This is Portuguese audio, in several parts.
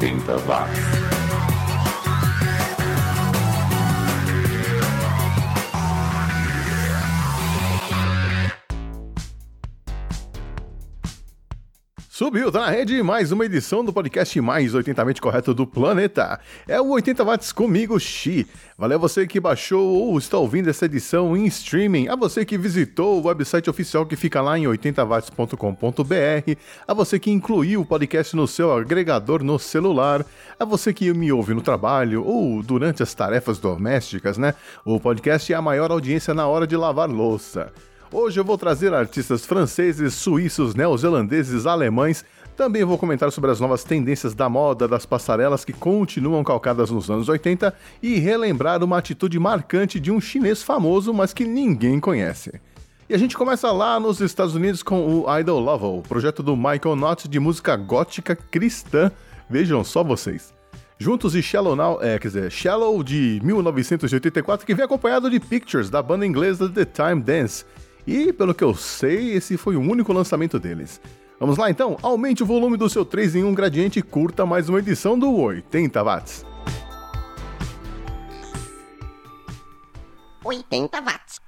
80 watts. Subiu, tá na rede mais uma edição do podcast mais 80mente correto do planeta. É o 80 watts comigo, Xi. Valeu você que baixou ou está ouvindo essa edição em streaming, a você que visitou o website oficial que fica lá em 80watts.com.br, a você que incluiu o podcast no seu agregador no celular, a você que me ouve no trabalho ou durante as tarefas domésticas, né? O podcast é a maior audiência na hora de lavar louça. Hoje eu vou trazer artistas franceses, suíços, neozelandeses, alemães. Também vou comentar sobre as novas tendências da moda, das passarelas que continuam calcadas nos anos 80 e relembrar uma atitude marcante de um chinês famoso, mas que ninguém conhece. E a gente começa lá nos Estados Unidos com o Idol Level, projeto do Michael Knott de música gótica cristã. Vejam só vocês. Juntos e Shallow Now, é, quer dizer, Shallow de 1984, que vem acompanhado de Pictures, da banda inglesa The Time Dance. E, pelo que eu sei, esse foi o único lançamento deles. Vamos lá então? Aumente o volume do seu 3 em 1 gradiente e curta mais uma edição do 80 watts. 80 watts.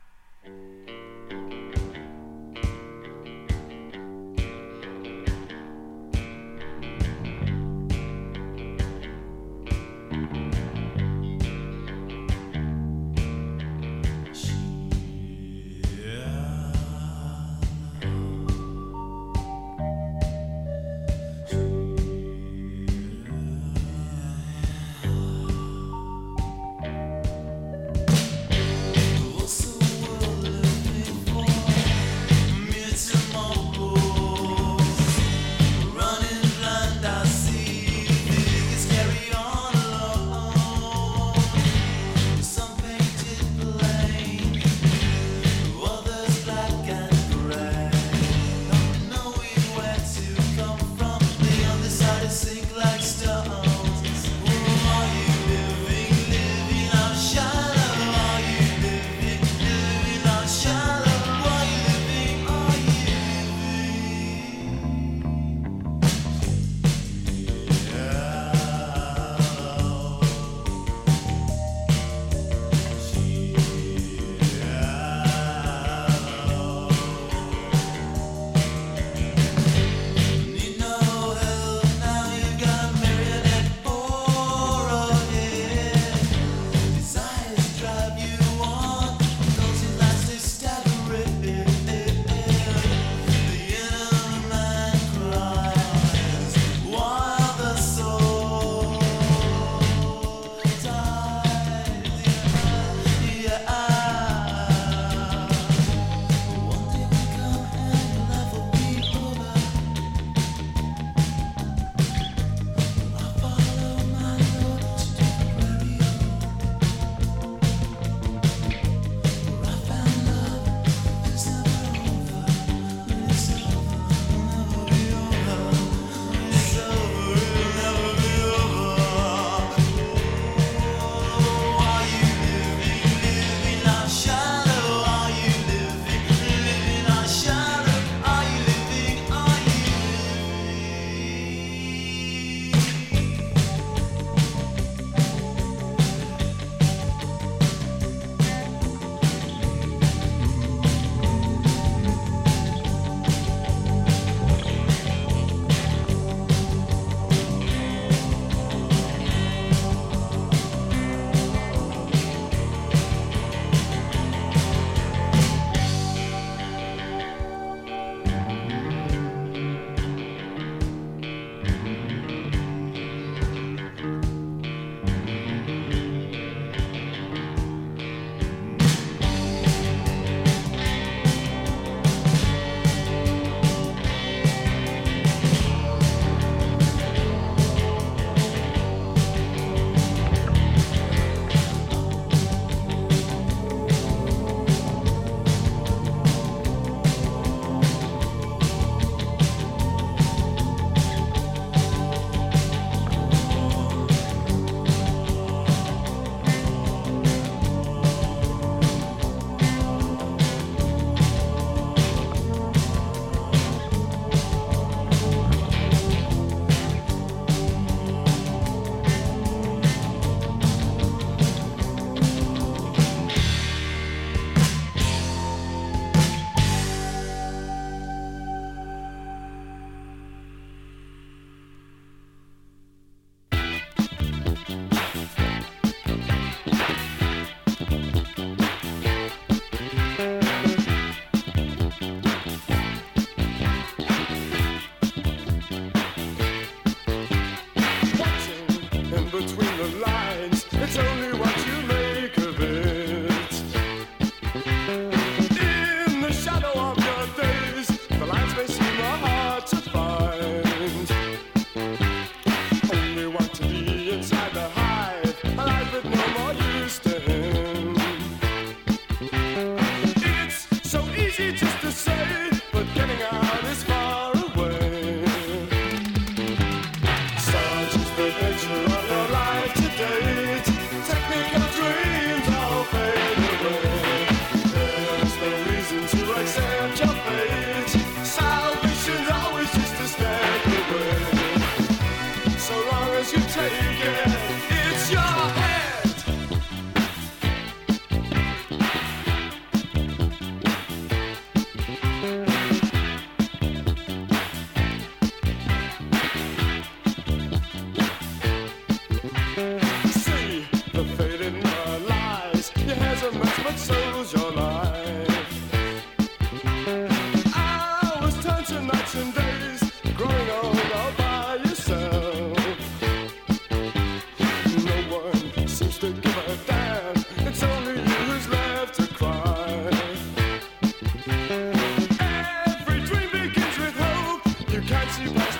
you can't see past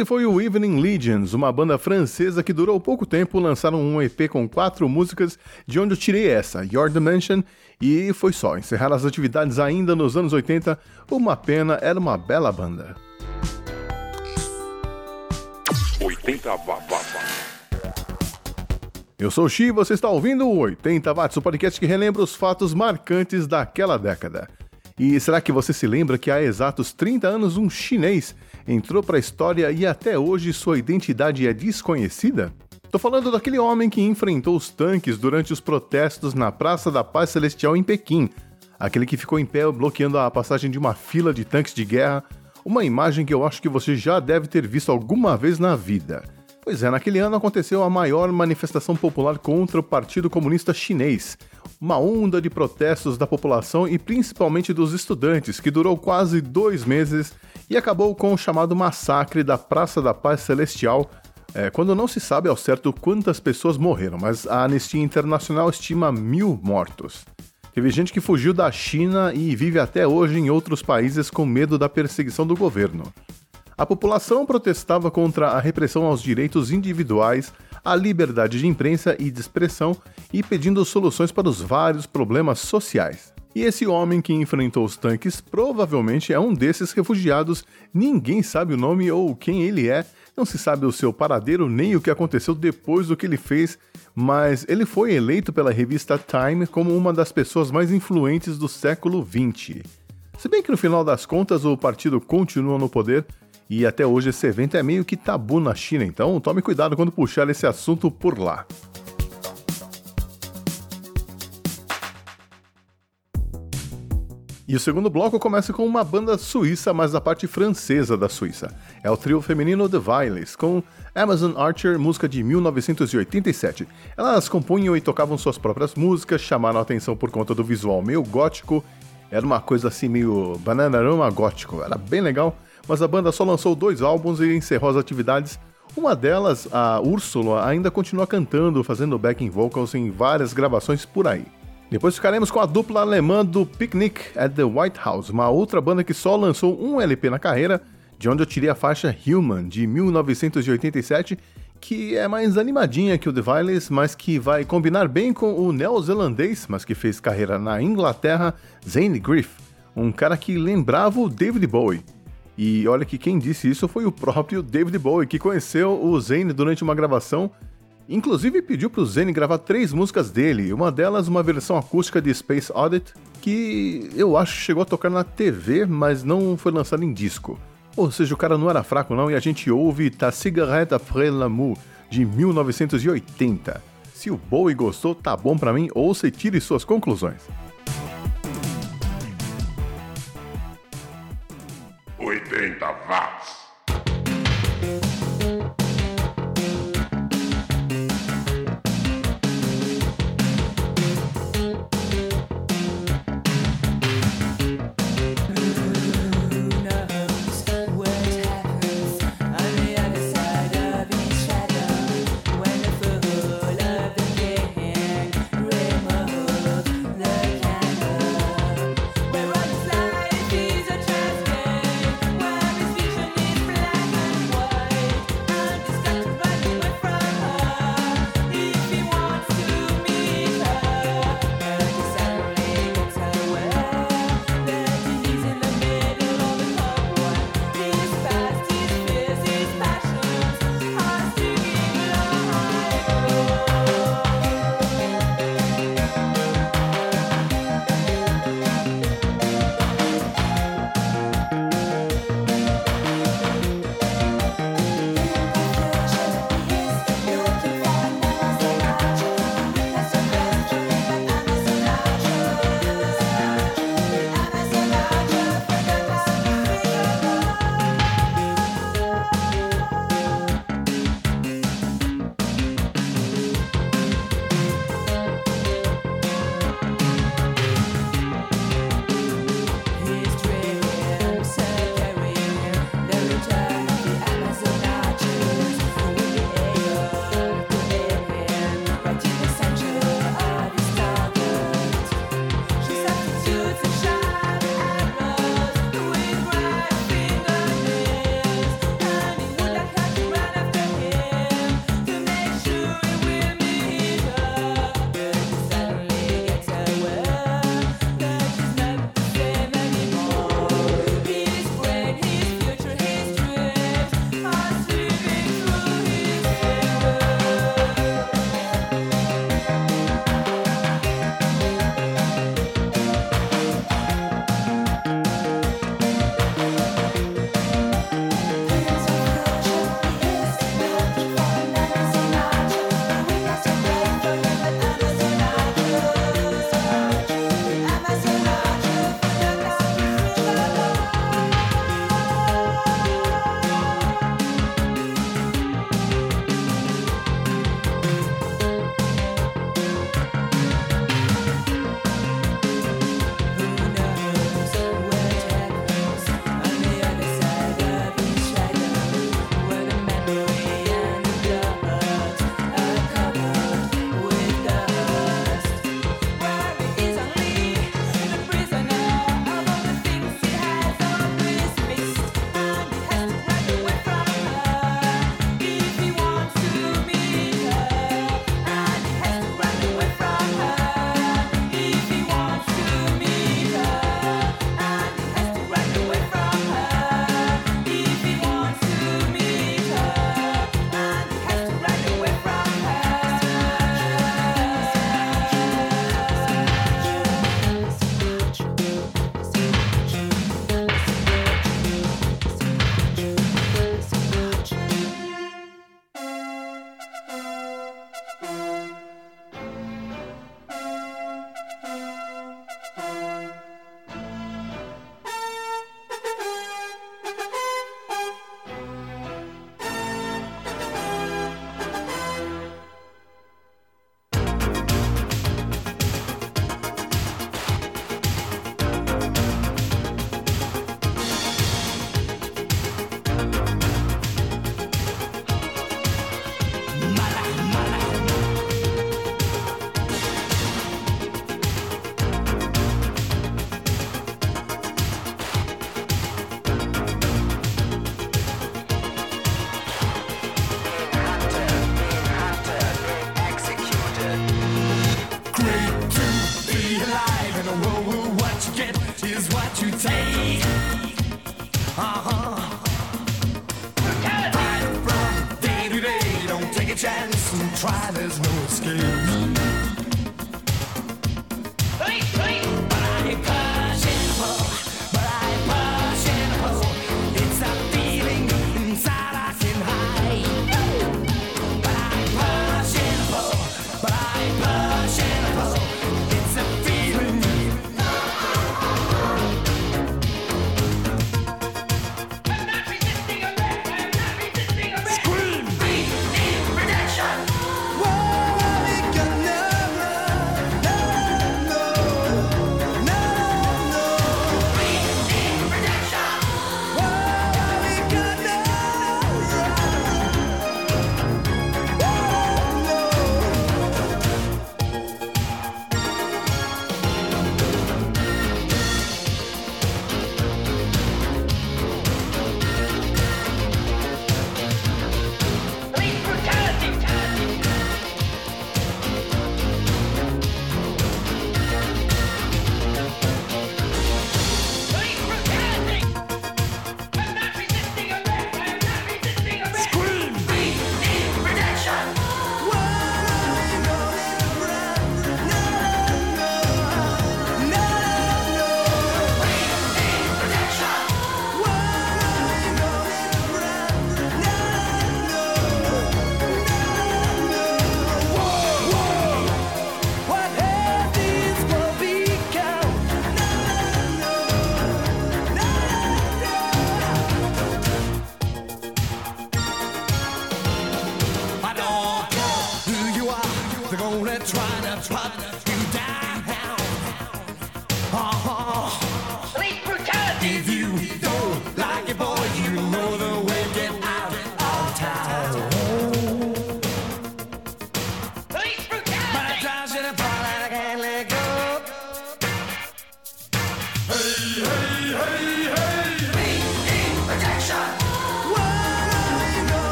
Esse foi o Evening Legions, uma banda francesa que durou pouco tempo, lançaram um EP com quatro músicas, de onde eu tirei essa, Your Dimension, e foi só. Encerraram as atividades ainda nos anos 80, uma pena, era uma bela banda. 80 watts. Eu sou o Xi e você está ouvindo o 80 Watts, o podcast que relembra os fatos marcantes daquela década. E será que você se lembra que há exatos 30 anos um chinês entrou para a história e até hoje sua identidade é desconhecida? Tô falando daquele homem que enfrentou os tanques durante os protestos na Praça da Paz Celestial em Pequim, aquele que ficou em pé bloqueando a passagem de uma fila de tanques de guerra, uma imagem que eu acho que você já deve ter visto alguma vez na vida. Pois é, naquele ano aconteceu a maior manifestação popular contra o Partido Comunista Chinês, uma onda de protestos da população e principalmente dos estudantes, que durou quase dois meses e acabou com o chamado massacre da Praça da Paz Celestial, é, quando não se sabe ao certo quantas pessoas morreram, mas a Anistia Internacional estima mil mortos. Teve gente que fugiu da China e vive até hoje em outros países com medo da perseguição do governo. A população protestava contra a repressão aos direitos individuais, à liberdade de imprensa e de expressão e pedindo soluções para os vários problemas sociais. E esse homem que enfrentou os tanques provavelmente é um desses refugiados. Ninguém sabe o nome ou quem ele é, não se sabe o seu paradeiro nem o que aconteceu depois do que ele fez, mas ele foi eleito pela revista Time como uma das pessoas mais influentes do século XX. Se bem que no final das contas o partido continua no poder e até hoje esse evento é meio que tabu na China, então tome cuidado quando puxar esse assunto por lá. E o segundo bloco começa com uma banda suíça, mas da parte francesa da Suíça. É o trio feminino The Violes, com Amazon Archer, música de 1987. Elas compunham e tocavam suas próprias músicas, chamaram a atenção por conta do visual meio gótico. Era uma coisa assim meio bananarama gótico, era bem legal, mas a banda só lançou dois álbuns e encerrou as atividades. Uma delas, a Úrsula, ainda continua cantando, fazendo backing vocals em várias gravações por aí. Depois ficaremos com a dupla alemã do Picnic at the White House, uma outra banda que só lançou um LP na carreira, de onde eu tirei a faixa Human, de 1987, que é mais animadinha que o The Violet, mas que vai combinar bem com o neozelandês, mas que fez carreira na Inglaterra, Zane Griff, um cara que lembrava o David Bowie. E olha que quem disse isso foi o próprio David Bowie, que conheceu o Zane durante uma gravação Inclusive pediu para o Zen gravar três músicas dele, uma delas uma versão acústica de Space Audit, que eu acho chegou a tocar na TV, mas não foi lançada em disco. Ou seja, o cara não era fraco não e a gente ouve Ta Cigarette après l'amour, de 1980. Se o Bowie gostou, tá bom para mim, ouça e tire suas conclusões. 80 watts.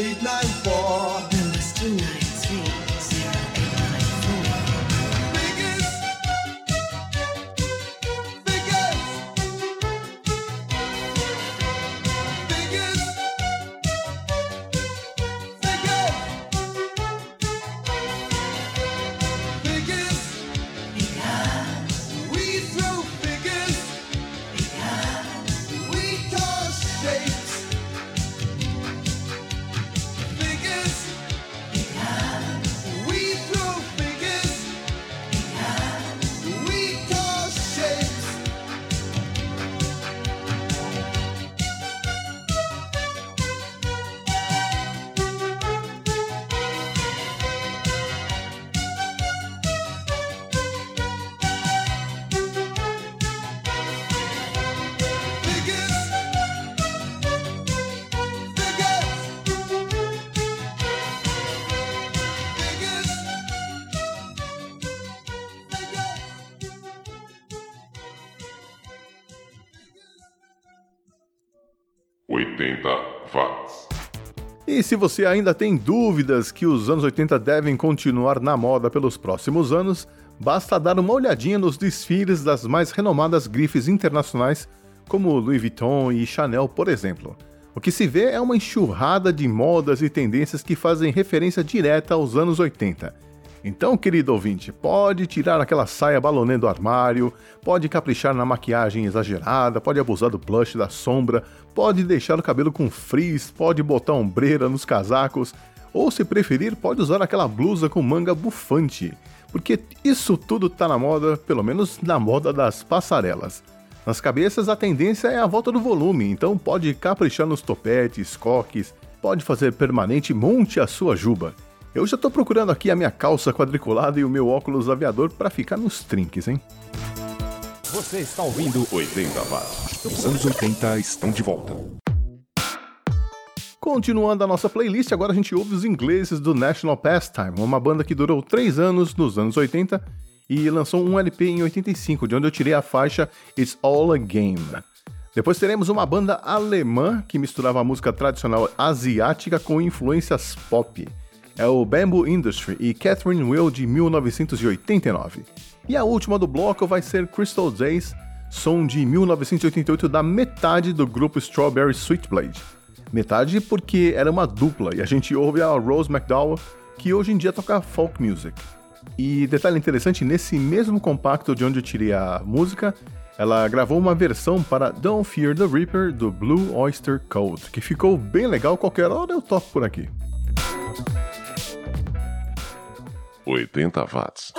midnight war. The last. Se você ainda tem dúvidas que os anos 80 devem continuar na moda pelos próximos anos, basta dar uma olhadinha nos desfiles das mais renomadas grifes internacionais, como Louis Vuitton e Chanel, por exemplo. O que se vê é uma enxurrada de modas e tendências que fazem referência direta aos anos 80. Então, querido ouvinte, pode tirar aquela saia balonê do armário, pode caprichar na maquiagem exagerada, pode abusar do blush da sombra, pode deixar o cabelo com frizz, pode botar ombreira nos casacos, ou se preferir, pode usar aquela blusa com manga bufante, porque isso tudo tá na moda, pelo menos na moda das passarelas. Nas cabeças a tendência é a volta do volume, então pode caprichar nos topetes, coques, pode fazer permanente monte a sua juba. Eu já tô procurando aqui a minha calça quadriculada e o meu óculos aviador para ficar nos trinques, hein? Você está ouvindo 80 watts. Os anos 80 estão de volta. Continuando a nossa playlist, agora a gente ouve os ingleses do National Pastime, uma banda que durou 3 anos nos anos 80 e lançou um LP em 85, de onde eu tirei a faixa It's All a Game. Depois teremos uma banda alemã que misturava a música tradicional asiática com influências pop. É o Bamboo Industry e Catherine Will de 1989. E a última do bloco vai ser Crystal Days, som de 1988 da metade do grupo Strawberry Sweetblade. Metade porque era uma dupla e a gente ouve a Rose McDowell, que hoje em dia toca folk music. E detalhe interessante, nesse mesmo compacto de onde eu tirei a música, ela gravou uma versão para Don't Fear the Reaper do Blue Oyster Cult, que ficou bem legal, qualquer hora eu toco por aqui. 80 watts.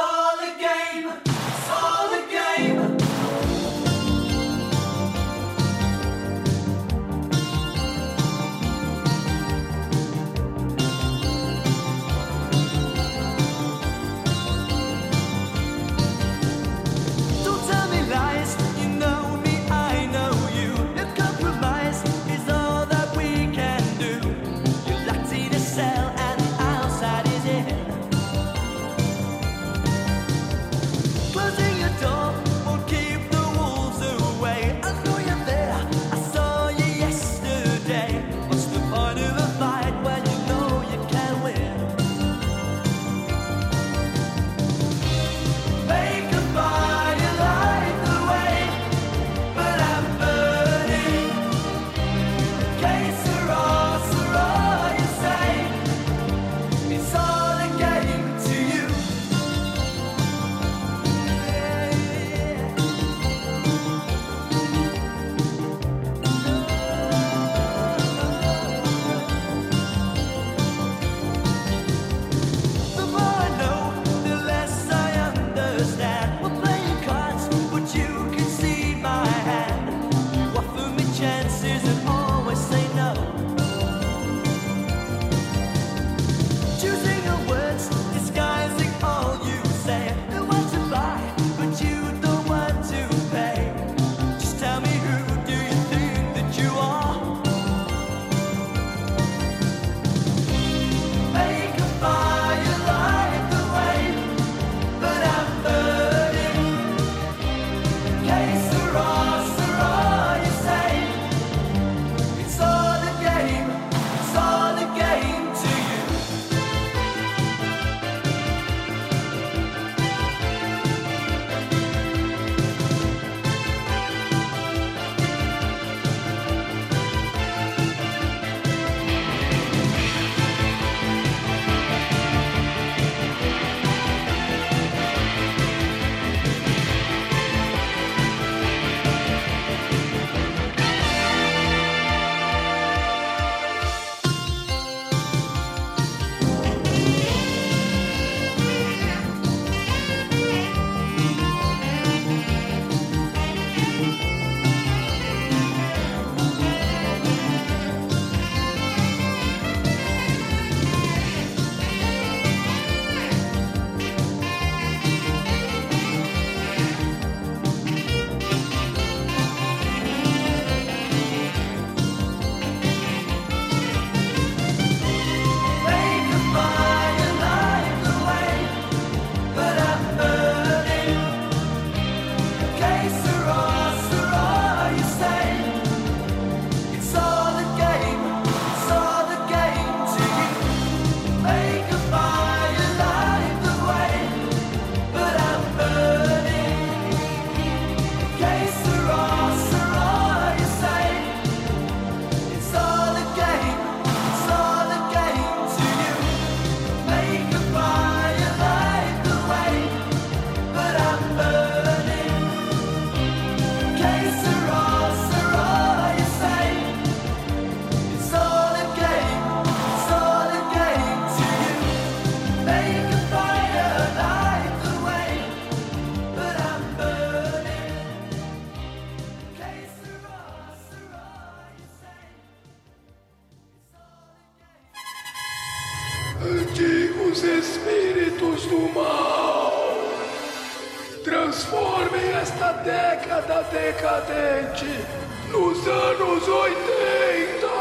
os espíritos do mal. Transformem esta década decadente nos anos 80.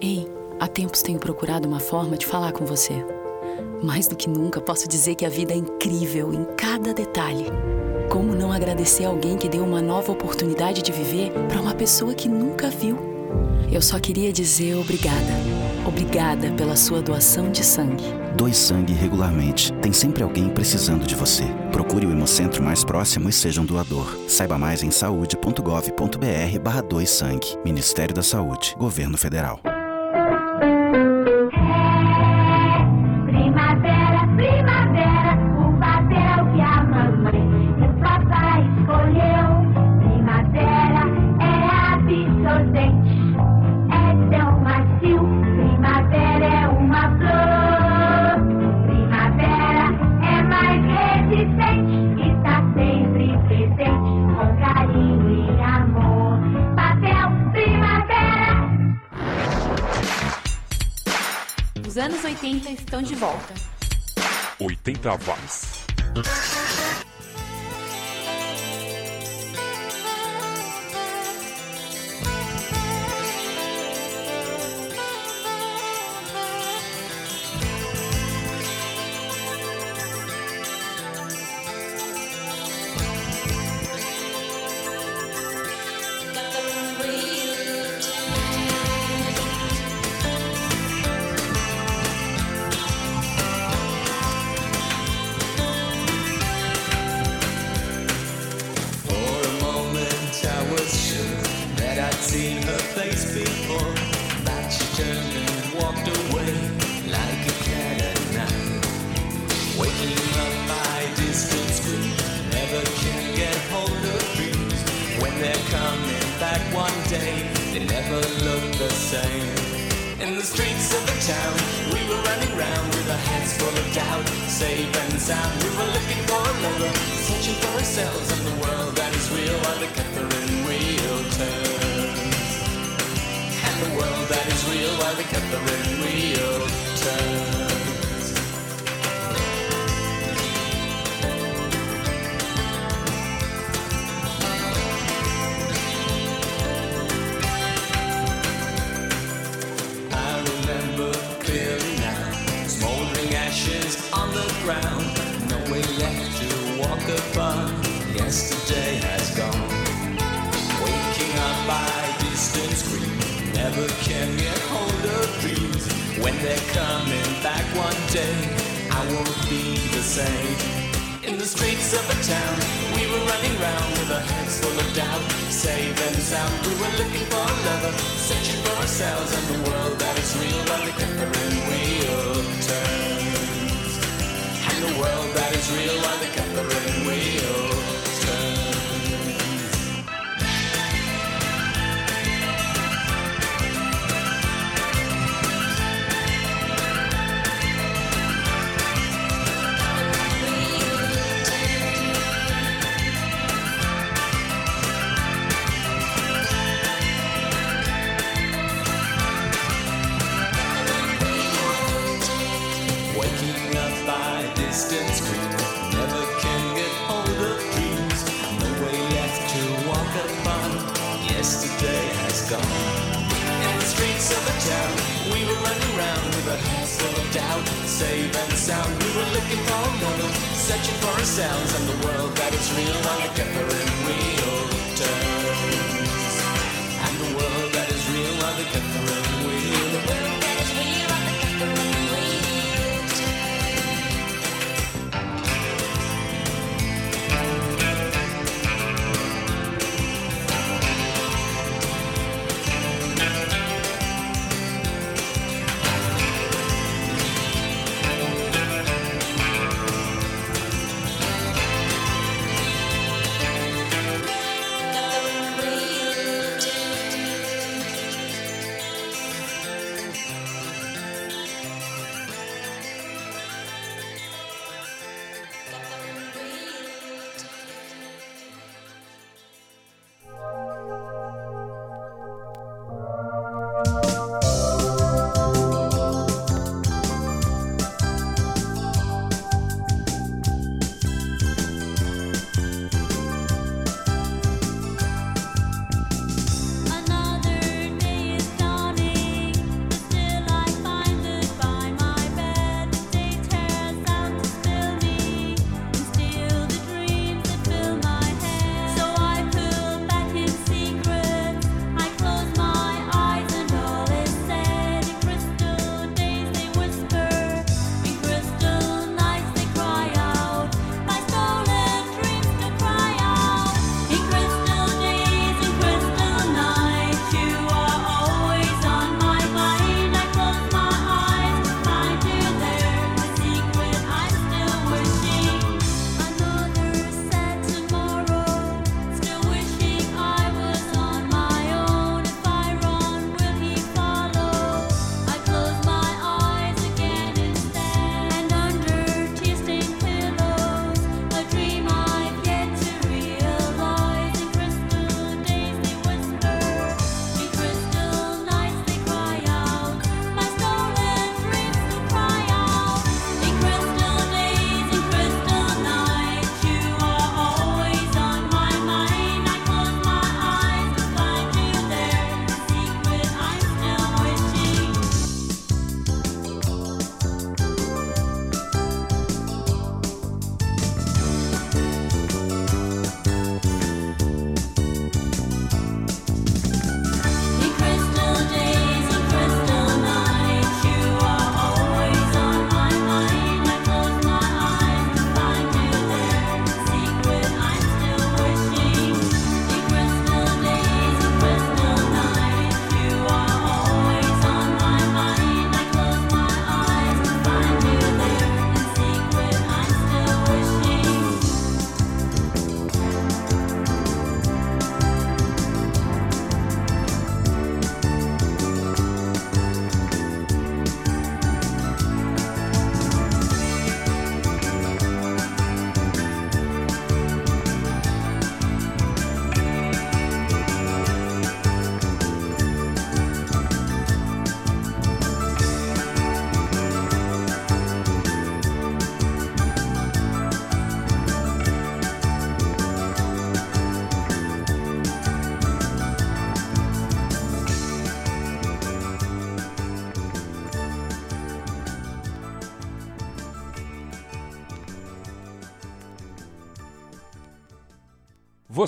Ei, há tempos tenho procurado uma forma de falar com você. Mais do que nunca, posso dizer que a vida é incrível em cada detalhe. Como não agradecer alguém que deu uma nova oportunidade de viver para uma pessoa que nunca viu? Eu só queria dizer obrigada. Obrigada pela sua doação de sangue. Doe sangue regularmente. Tem sempre alguém precisando de você. Procure o Hemocentro mais próximo e seja um doador. Saiba mais em saúde.gov.br barra sangue. Ministério da Saúde. Governo Federal. volta. 80 watts.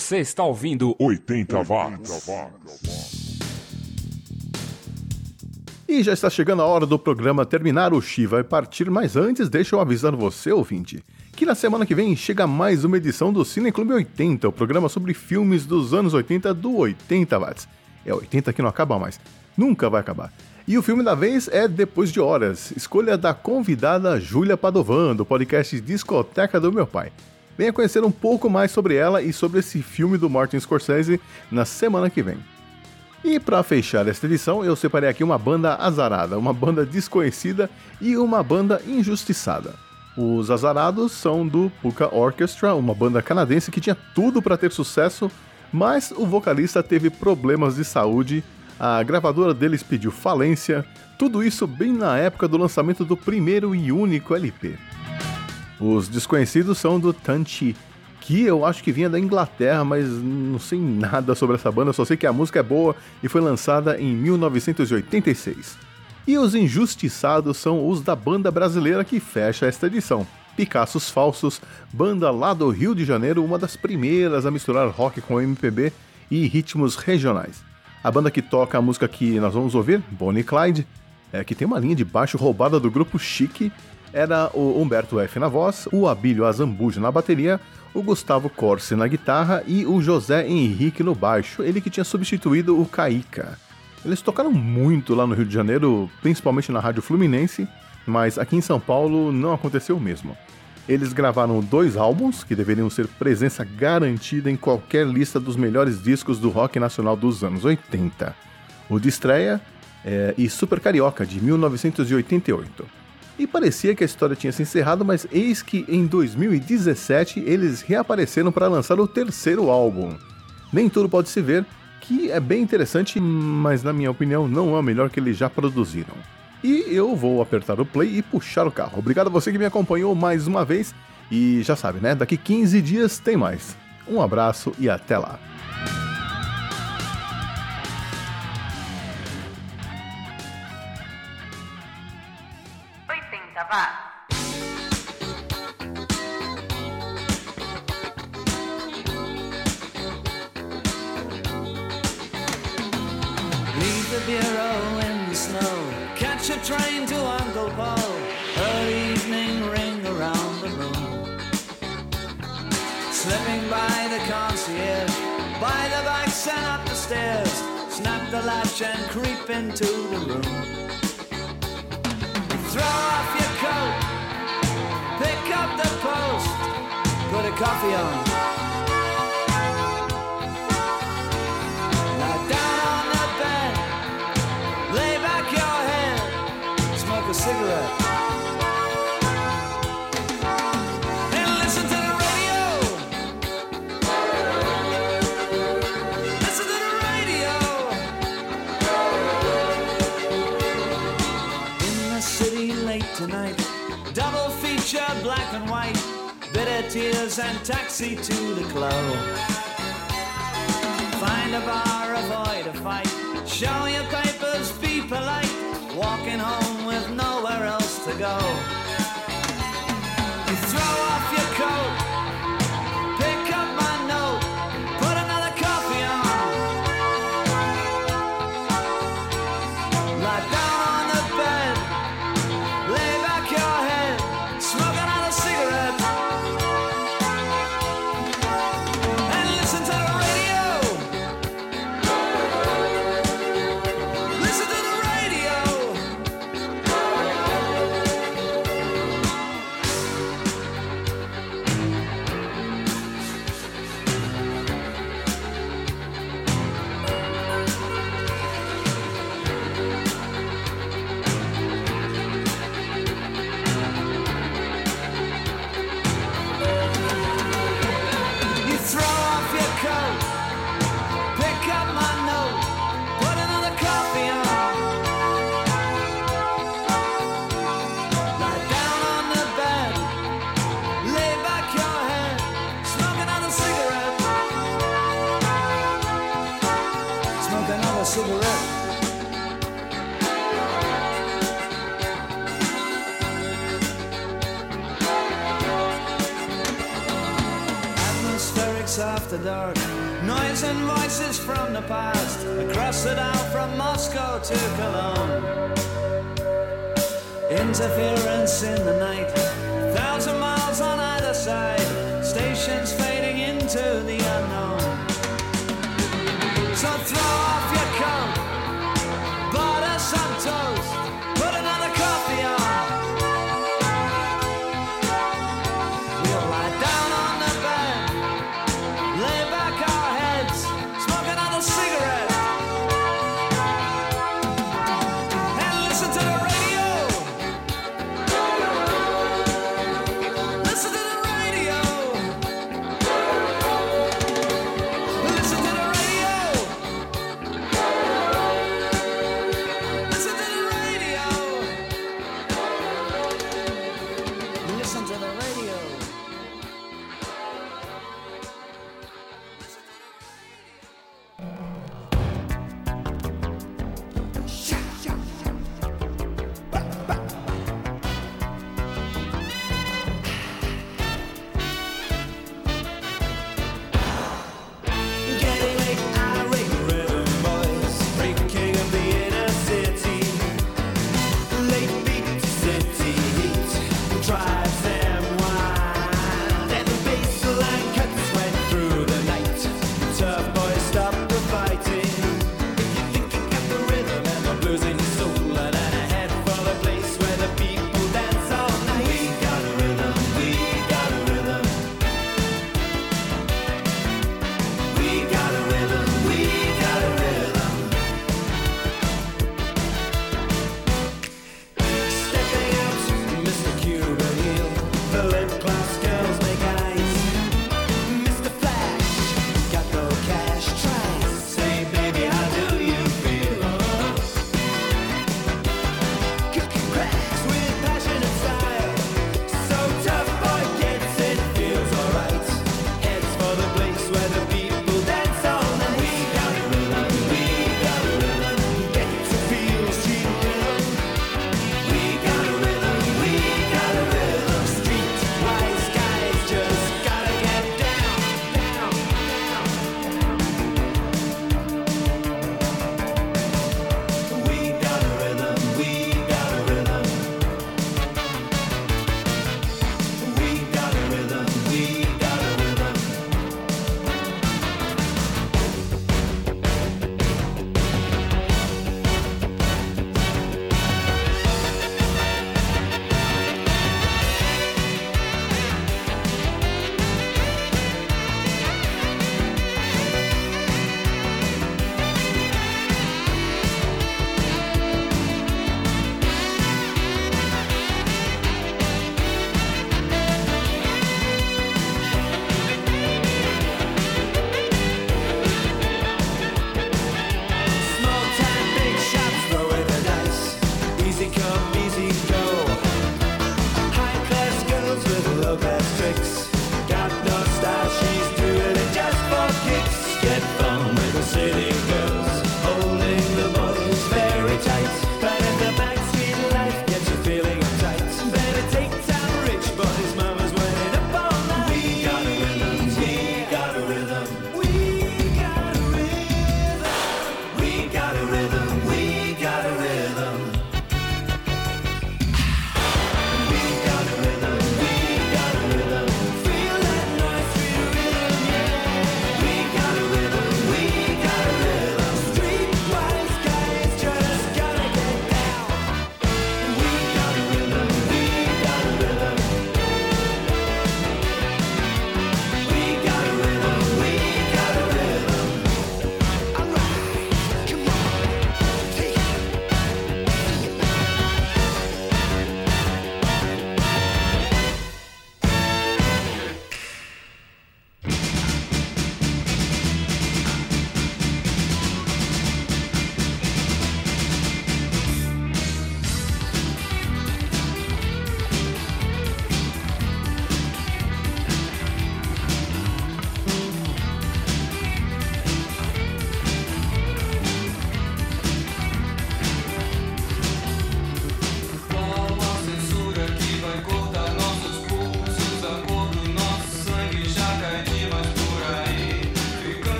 Você está ouvindo 80 watts. E já está chegando a hora do programa terminar. O Xi vai partir, mas antes deixa eu avisar você, ouvinte, que na semana que vem chega mais uma edição do Cine Clube 80, o programa sobre filmes dos anos 80 do 80 watts. É 80 que não acaba mais. Nunca vai acabar. E o filme da vez é Depois de Horas, escolha da convidada Júlia Padovan, do podcast Discoteca do Meu Pai. Venha conhecer um pouco mais sobre ela e sobre esse filme do Martin Scorsese na semana que vem. E para fechar esta edição, eu separei aqui uma banda azarada, uma banda desconhecida e uma banda injustiçada. Os azarados são do Puka Orchestra, uma banda canadense que tinha tudo para ter sucesso, mas o vocalista teve problemas de saúde, a gravadora deles pediu falência, tudo isso bem na época do lançamento do primeiro e único LP. Os desconhecidos são do Tanchi, que eu acho que vinha da Inglaterra, mas não sei nada sobre essa banda, só sei que a música é boa e foi lançada em 1986. E os injustiçados são os da banda brasileira que fecha esta edição. Picassos Falsos, banda lá do Rio de Janeiro, uma das primeiras a misturar rock com MPB e ritmos regionais. A banda que toca a música que nós vamos ouvir, Bonnie Clyde, é, que tem uma linha de baixo roubada do grupo Chique, era o Humberto F na voz, o Abílio Azambuja na bateria, o Gustavo Corsi na guitarra e o José Henrique no baixo, ele que tinha substituído o Caíca. Eles tocaram muito lá no Rio de Janeiro, principalmente na Rádio Fluminense, mas aqui em São Paulo não aconteceu o mesmo. Eles gravaram dois álbuns que deveriam ser presença garantida em qualquer lista dos melhores discos do rock nacional dos anos 80. O de estreia é, e Super Carioca, de 1988. E parecia que a história tinha se encerrado, mas eis que em 2017 eles reapareceram para lançar o terceiro álbum. Nem tudo pode se ver, que é bem interessante, mas na minha opinião não é o melhor que eles já produziram. E eu vou apertar o play e puxar o carro. Obrigado a você que me acompanhou mais uma vez. E já sabe, né? Daqui 15 dias tem mais. Um abraço e até lá. Leave the bureau in the snow. Catch a train to Uncle Paul. Early evening ring around the room. Slipping by the concierge, by the bikes and up the stairs. Snap the latch and creep into the room. Throw off your the coffee on. Lie down on the bed, lay back your head, smoke a cigarette. Tonight, double feature black and white tears and taxi to the club. Find a bar, avoid a fight. Show your papers, be polite. Walking home with nowhere else to go. You throw off your coat,